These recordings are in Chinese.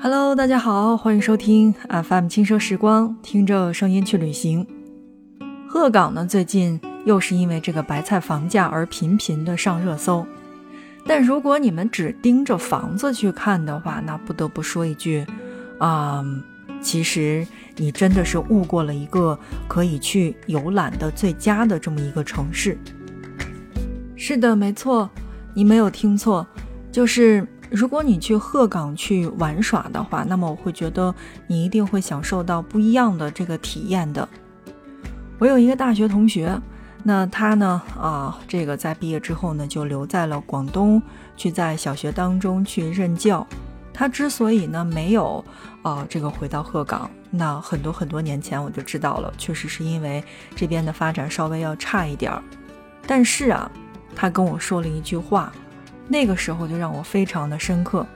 Hello，大家好，欢迎收听 FM 轻奢时光，听着声音去旅行。鹤岗呢，最近又是因为这个白菜房价而频频的上热搜。但如果你们只盯着房子去看的话，那不得不说一句，啊，其实你真的是误过了一个可以去游览的最佳的这么一个城市。是的，没错，你没有听错，就是。如果你去鹤岗去玩耍的话，那么我会觉得你一定会享受到不一样的这个体验的。我有一个大学同学，那他呢啊，这个在毕业之后呢，就留在了广东，去在小学当中去任教。他之所以呢没有啊这个回到鹤岗，那很多很多年前我就知道了，确实是因为这边的发展稍微要差一点儿。但是啊，他跟我说了一句话。那个时候就让我非常的深刻。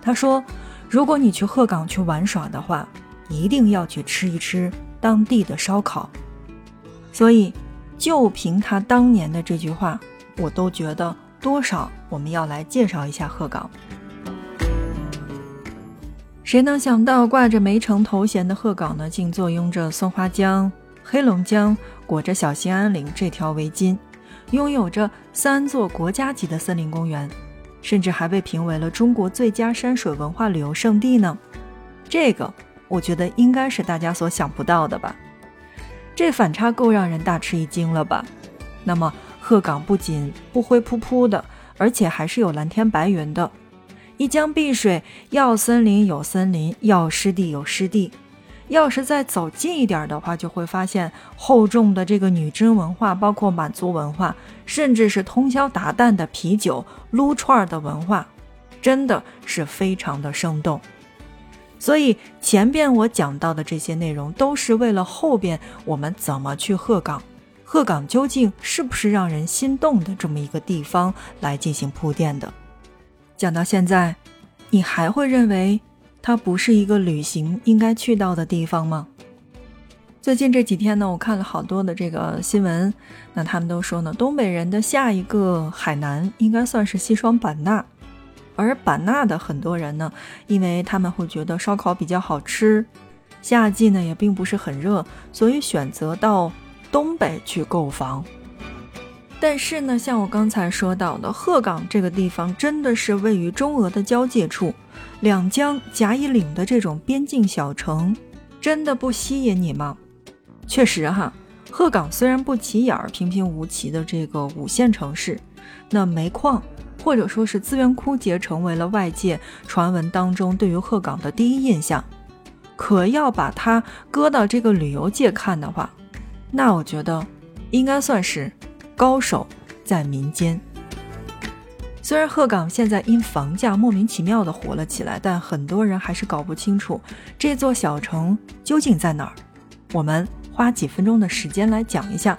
他说：“如果你去鹤岗去玩耍的话，一定要去吃一吃当地的烧烤。”所以，就凭他当年的这句话，我都觉得多少我们要来介绍一下鹤岗。谁能想到，挂着梅城头衔的鹤岗呢，竟坐拥着松花江、黑龙江，裹着小兴安岭这条围巾。拥有着三座国家级的森林公园，甚至还被评为了中国最佳山水文化旅游胜地呢。这个我觉得应该是大家所想不到的吧？这反差够让人大吃一惊了吧？那么鹤岗不仅不灰扑扑的，而且还是有蓝天白云的，一江碧水，要森林有森林，要湿地有湿地。要是再走近一点的话，就会发现厚重的这个女真文化，包括满族文化，甚至是通宵达旦的啤酒、撸串的文化，真的是非常的生动。所以前边我讲到的这些内容，都是为了后边我们怎么去鹤岗，鹤岗究竟是不是让人心动的这么一个地方来进行铺垫的。讲到现在，你还会认为？它不是一个旅行应该去到的地方吗？最近这几天呢，我看了好多的这个新闻，那他们都说呢，东北人的下一个海南应该算是西双版纳，而版纳的很多人呢，因为他们会觉得烧烤比较好吃，夏季呢也并不是很热，所以选择到东北去购房。但是呢，像我刚才说到的，鹤岗这个地方真的是位于中俄的交界处，两江甲乙岭的这种边境小城，真的不吸引你吗？确实哈，鹤岗虽然不起眼儿、平平无奇的这个五线城市，那煤矿或者说是资源枯竭，成为了外界传闻当中对于鹤岗的第一印象。可要把它搁到这个旅游界看的话，那我觉得应该算是。高手在民间。虽然鹤岗现在因房价莫名其妙的火了起来，但很多人还是搞不清楚这座小城究竟在哪儿。我们花几分钟的时间来讲一下。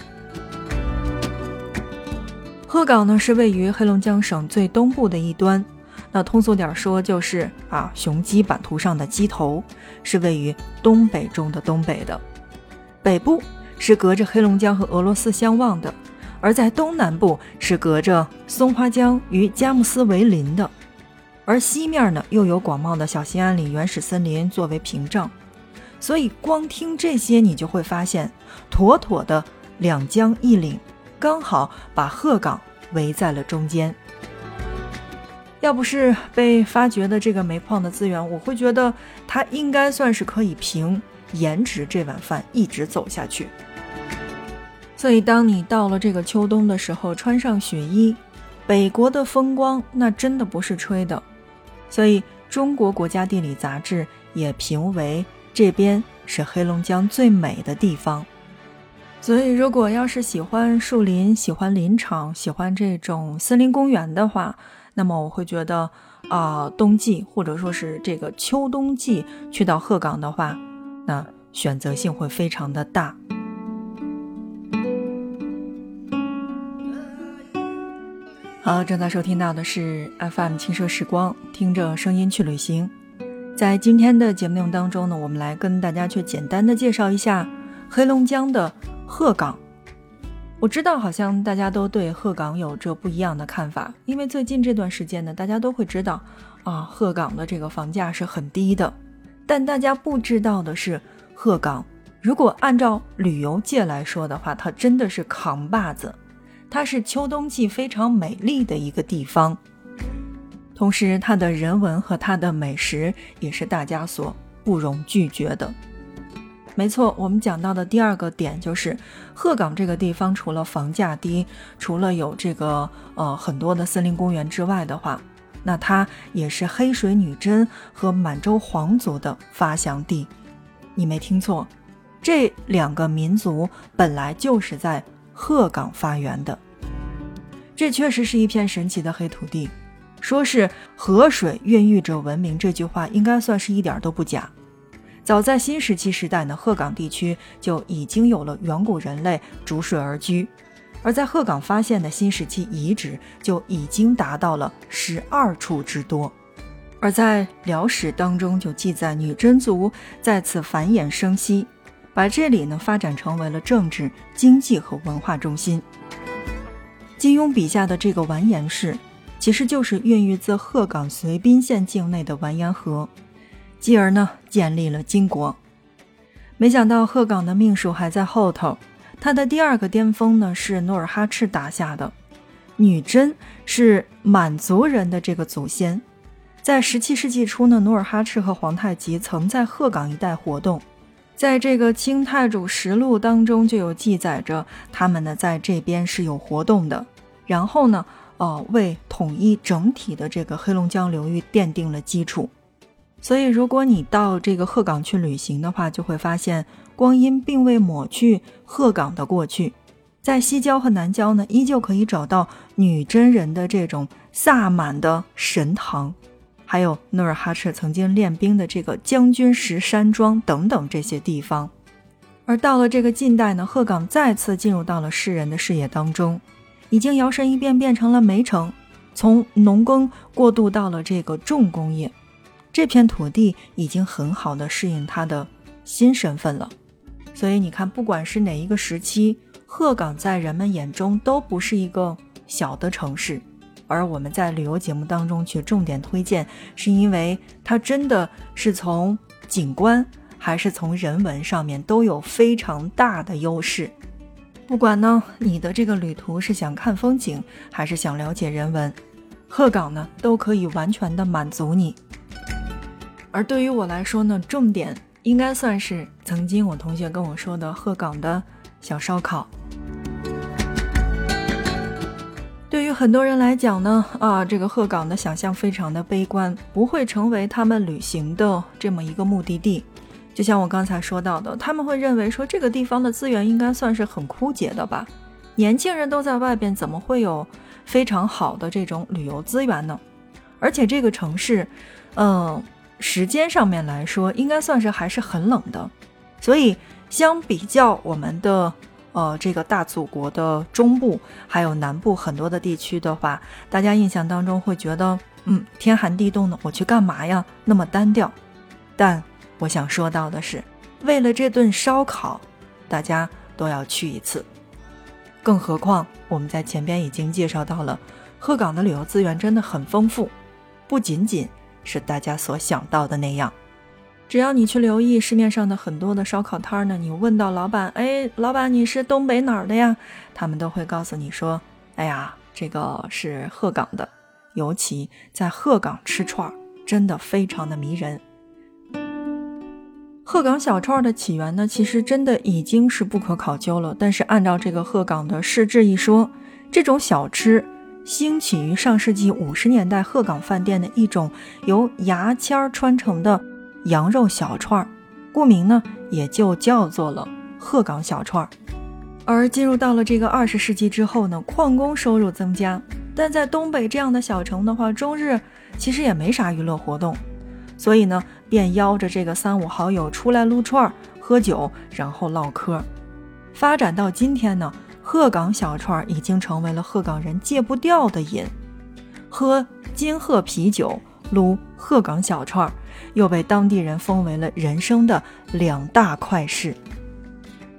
鹤岗呢是位于黑龙江省最东部的一端，那通俗点说就是啊雄鸡版图上的鸡头，是位于东北中的东北的。北部是隔着黑龙江和俄罗斯相望的。而在东南部是隔着松花江与佳木斯为邻的，而西面呢又有广袤的小兴安岭原始森林作为屏障，所以光听这些你就会发现，妥妥的两江一岭，刚好把鹤岗围在了中间。要不是被发掘的这个煤矿的资源，我会觉得它应该算是可以凭颜值这碗饭一直走下去。所以，当你到了这个秋冬的时候，穿上雪衣，北国的风光那真的不是吹的。所以，中国国家地理杂志也评为这边是黑龙江最美的地方。所以，如果要是喜欢树林、喜欢林场、喜欢这种森林公园的话，那么我会觉得啊，冬季或者说是这个秋冬季去到鹤岗的话，那选择性会非常的大。好，正在收听到的是 FM 轻奢时光，听着声音去旅行。在今天的节目内容当中呢，我们来跟大家去简单的介绍一下黑龙江的鹤岗。我知道，好像大家都对鹤岗有着不一样的看法，因为最近这段时间呢，大家都会知道啊，鹤岗的这个房价是很低的。但大家不知道的是，鹤岗如果按照旅游界来说的话，它真的是扛把子，它是秋冬季非常美丽的一个地方。同时，它的人文和它的美食也是大家所不容拒绝的。没错，我们讲到的第二个点就是鹤岗这个地方，除了房价低，除了有这个呃很多的森林公园之外的话，那它也是黑水女真和满洲皇族的发祥地。你没听错，这两个民族本来就是在鹤岗发源的。这确实是一片神奇的黑土地。说是河水孕育着文明，这句话应该算是一点都不假。早在新石器时代呢，鹤岗地区就已经有了远古人类逐水而居，而在鹤岗发现的新石器遗址就已经达到了十二处之多。而在辽史当中就记载，女真族在此繁衍生息，把这里呢发展成为了政治、经济和文化中心。金庸笔下的这个完颜氏。其实就是孕育自鹤岗绥滨县境内的完颜河，继而呢建立了金国。没想到鹤岗的命数还在后头，它的第二个巅峰呢是努尔哈赤打下的。女真是满族人的这个祖先，在十七世纪初呢，努尔哈赤和皇太极曾在鹤岗一带活动，在这个《清太祖实录》当中就有记载着他们呢在这边是有活动的，然后呢。哦，为统一整体的这个黑龙江流域奠定了基础。所以，如果你到这个鹤岗去旅行的话，就会发现光阴并未抹去鹤岗的过去。在西郊和南郊呢，依旧可以找到女真人的这种萨满的神堂，还有努尔哈赤曾经练兵的这个将军石山庄等等这些地方。而到了这个近代呢，鹤岗再次进入到了世人的视野当中。已经摇身一变变成了煤城，从农耕过渡到了这个重工业，这片土地已经很好的适应它的新身份了。所以你看，不管是哪一个时期，鹤岗在人们眼中都不是一个小的城市。而我们在旅游节目当中去重点推荐，是因为它真的是从景观还是从人文上面都有非常大的优势。不管呢，你的这个旅途是想看风景，还是想了解人文，鹤岗呢都可以完全的满足你。而对于我来说呢，重点应该算是曾经我同学跟我说的鹤岗的小烧烤。对于很多人来讲呢，啊，这个鹤岗的想象非常的悲观，不会成为他们旅行的这么一个目的地。就像我刚才说到的，他们会认为说这个地方的资源应该算是很枯竭的吧？年轻人都在外边，怎么会有非常好的这种旅游资源呢？而且这个城市，嗯，时间上面来说，应该算是还是很冷的。所以相比较我们的呃这个大祖国的中部还有南部很多的地区的话，大家印象当中会觉得，嗯，天寒地冻的，我去干嘛呀？那么单调，但。我想说到的是，为了这顿烧烤，大家都要去一次。更何况我们在前边已经介绍到了，鹤岗的旅游资源真的很丰富，不仅仅是大家所想到的那样。只要你去留意市面上的很多的烧烤摊儿呢，你问到老板，哎，老板你是东北哪儿的呀？他们都会告诉你说，哎呀，这个是鹤岗的。尤其在鹤岗吃串儿，真的非常的迷人。鹤岗小串儿的起源呢，其实真的已经是不可考究了。但是按照这个鹤岗的市志一说，这种小吃兴起于上世纪五十年代鹤岗饭店的一种由牙签儿穿成的羊肉小串儿，顾名呢也就叫做了鹤岗小串儿。而进入到了这个二十世纪之后呢，矿工收入增加，但在东北这样的小城的话，终日其实也没啥娱乐活动。所以呢，便邀着这个三五好友出来撸串儿、喝酒，然后唠嗑。发展到今天呢，鹤岗小串儿已经成为了鹤岗人戒不掉的瘾。喝金鹤啤酒、撸鹤岗小串儿，又被当地人封为了人生的两大快事。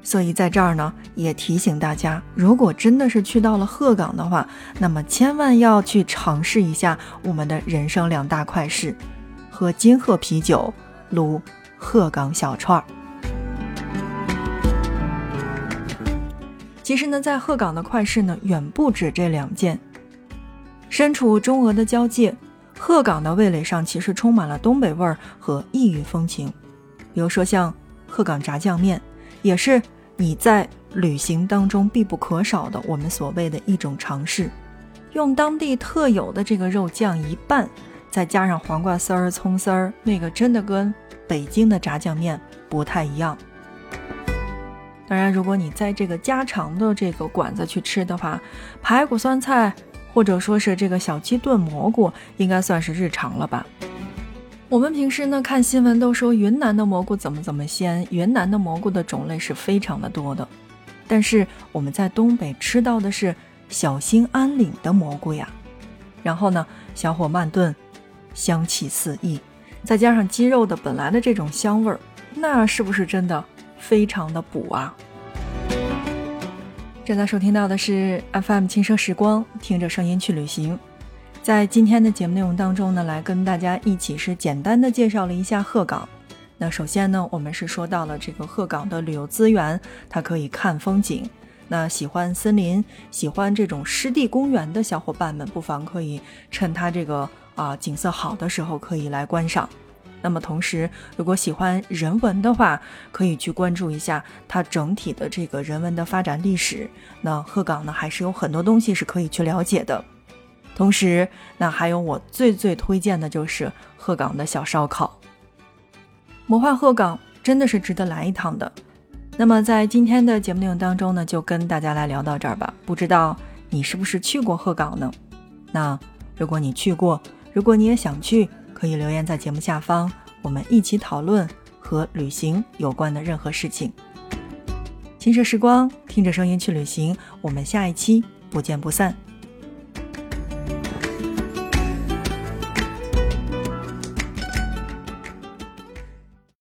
所以在这儿呢，也提醒大家，如果真的是去到了鹤岗的话，那么千万要去尝试一下我们的人生两大快事：喝金鹤啤酒，撸鹤岗小串儿。其实呢，在鹤岗的快事呢，远不止这两件。身处中俄的交界，鹤岗的味蕾上其实充满了东北味儿和异域风情。比如说像鹤岗炸酱面，也是。你在旅行当中必不可少的，我们所谓的一种尝试，用当地特有的这个肉酱一拌，再加上黄瓜丝儿、葱丝儿，那个真的跟北京的炸酱面不太一样。当然，如果你在这个家常的这个馆子去吃的话，排骨酸菜或者说是这个小鸡炖蘑菇，应该算是日常了吧。我们平时呢看新闻都说云南的蘑菇怎么怎么鲜，云南的蘑菇的种类是非常的多的，但是我们在东北吃到的是小兴安岭的蘑菇呀。然后呢，小火慢炖，香气四溢，再加上鸡肉的本来的这种香味儿，那是不是真的非常的补啊？正在收听到的是 FM 轻声时光，听着声音去旅行。在今天的节目内容当中呢，来跟大家一起是简单的介绍了一下鹤岗。那首先呢，我们是说到了这个鹤岗的旅游资源，它可以看风景。那喜欢森林、喜欢这种湿地公园的小伙伴们，不妨可以趁它这个啊景色好的时候可以来观赏。那么同时，如果喜欢人文的话，可以去关注一下它整体的这个人文的发展历史。那鹤岗呢，还是有很多东西是可以去了解的。同时，那还有我最最推荐的就是鹤岗的小烧烤。魔幻鹤岗真的是值得来一趟的。那么在今天的节目内容当中呢，就跟大家来聊到这儿吧。不知道你是不是去过鹤岗呢？那如果你去过，如果你也想去，可以留言在节目下方，我们一起讨论和旅行有关的任何事情。轻奢时光，听着声音去旅行，我们下一期不见不散。